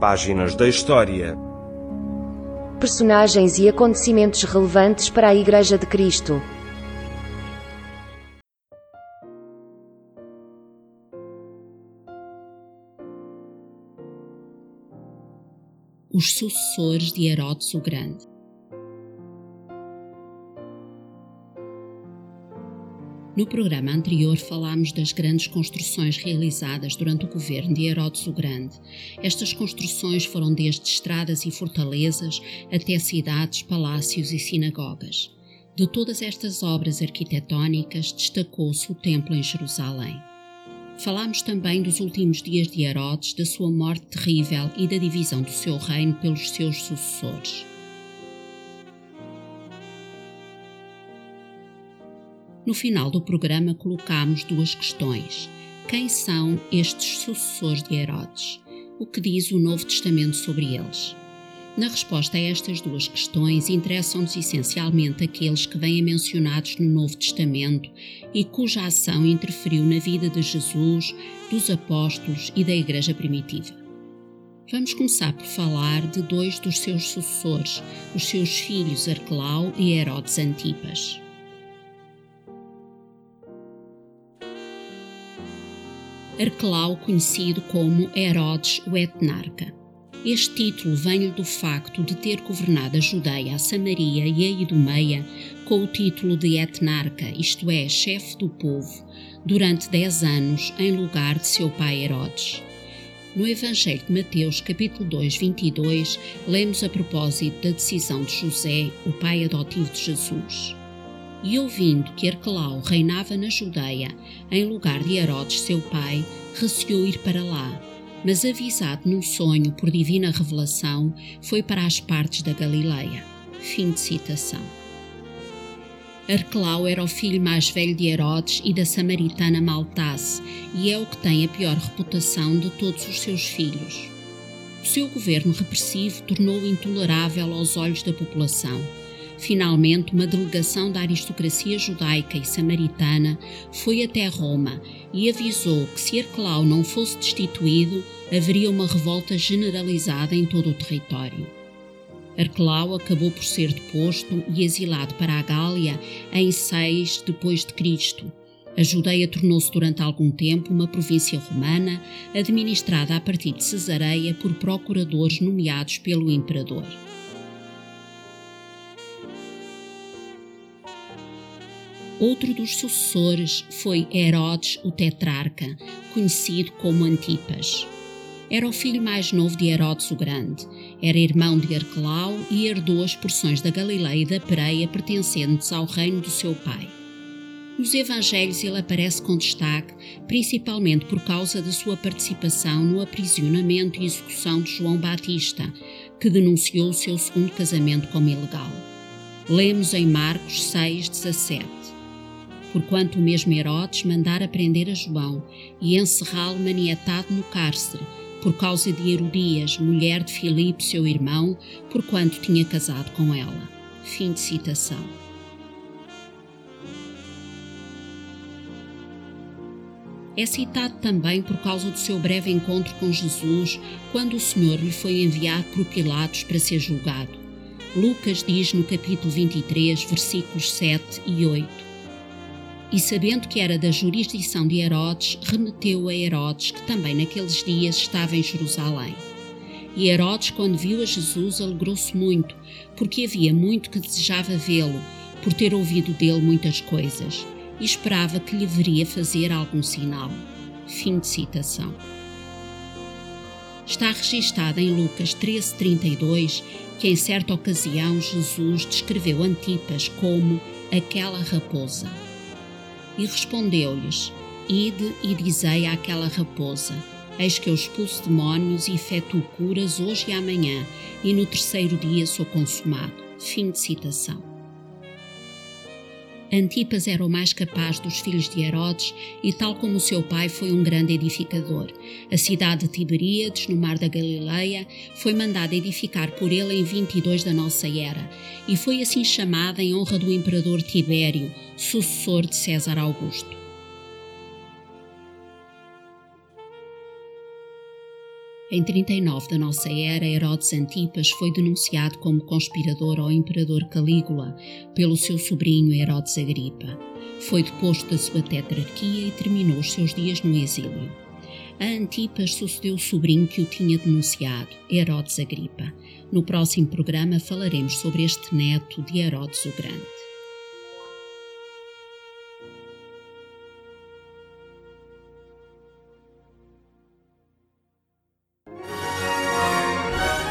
Páginas da História. Personagens e acontecimentos relevantes para a Igreja de Cristo. Os sucessores de Herodes o Grande. No programa anterior falámos das grandes construções realizadas durante o governo de Herodes o Grande. Estas construções foram desde estradas e fortalezas até cidades, palácios e sinagogas. De todas estas obras arquitetónicas, destacou-se o Templo em Jerusalém. Falámos também dos últimos dias de Herodes, da sua morte terrível e da divisão do seu reino pelos seus sucessores. No final do programa colocamos duas questões. Quem são estes sucessores de Herodes? O que diz o Novo Testamento sobre eles? Na resposta a estas duas questões, interessam-nos essencialmente aqueles que vêm mencionados no Novo Testamento e cuja ação interferiu na vida de Jesus, dos apóstolos e da Igreja primitiva. Vamos começar por falar de dois dos seus sucessores, os seus filhos Arquelau e Herodes Antipas. Arquelau, conhecido como Herodes o Etnarca. Este título vem-lhe do facto de ter governado a Judeia, a Samaria e a Idumeia com o título de etnarca, isto é, chefe do povo, durante dez anos em lugar de seu pai Herodes. No Evangelho de Mateus, capítulo 2, 22, lemos a propósito da decisão de José, o pai adotivo de Jesus. E ouvindo que Arquelau reinava na Judeia, em lugar de Herodes, seu pai, receou ir para lá. Mas avisado num sonho por divina revelação, foi para as partes da Galileia. Fim de citação. Arquelau era o filho mais velho de Herodes e da samaritana Maltasse, e é o que tem a pior reputação de todos os seus filhos. O seu governo repressivo tornou-o intolerável aos olhos da população Finalmente, uma delegação da aristocracia judaica e samaritana foi até Roma e avisou que se Arquelau não fosse destituído, haveria uma revolta generalizada em todo o território. Arquelau acabou por ser deposto e exilado para a Gália em 6 depois de Cristo. A Judeia tornou-se durante algum tempo uma província romana, administrada a partir de Cesareia por procuradores nomeados pelo imperador. Outro dos sucessores foi Herodes o Tetrarca, conhecido como Antipas. Era o filho mais novo de Herodes o Grande. Era irmão de Arquelau e herdou as porções da Galileia e da Pereia pertencentes ao reino do seu pai. Nos Evangelhos ele aparece com destaque, principalmente por causa da sua participação no aprisionamento e execução de João Batista, que denunciou o seu segundo casamento como ilegal. Lemos em Marcos 6, 17 porquanto o mesmo Herodes mandara prender a João e encerrá-lo maniatado no cárcere, por causa de Herodias, mulher de Filipe, seu irmão, porquanto tinha casado com ela. Fim de citação. É citado também por causa do seu breve encontro com Jesus, quando o Senhor lhe foi enviado por Pilatos para ser julgado. Lucas diz no capítulo 23, versículos 7 e 8: e sabendo que era da jurisdição de Herodes, remeteu a Herodes, que também naqueles dias estava em Jerusalém. E Herodes, quando viu a Jesus, alegrou-se muito, porque havia muito que desejava vê-lo, por ter ouvido dele muitas coisas, e esperava que lhe veria fazer algum sinal. Fim de citação. Está registada em Lucas 13:32 que em certa ocasião Jesus descreveu Antipas como aquela raposa. E respondeu-lhes: Ide e dizei àquela raposa: Eis que eu expulso demónios e efetuo curas hoje e amanhã, e no terceiro dia sou consumado. Fim de citação. Antipas era o mais capaz dos filhos de Herodes e, tal como seu pai, foi um grande edificador. A cidade de Tiberíades, no mar da Galileia, foi mandada edificar por ele em 22 da nossa era e foi assim chamada em honra do imperador Tibério, sucessor de César Augusto. Em 39 da nossa era, Herodes Antipas foi denunciado como conspirador ao imperador Calígula pelo seu sobrinho Herodes Agripa. Foi deposto da sua tetrarquia e terminou os seus dias no exílio. A Antipas sucedeu o sobrinho que o tinha denunciado, Herodes Agripa. No próximo programa falaremos sobre este neto de Herodes o Grande.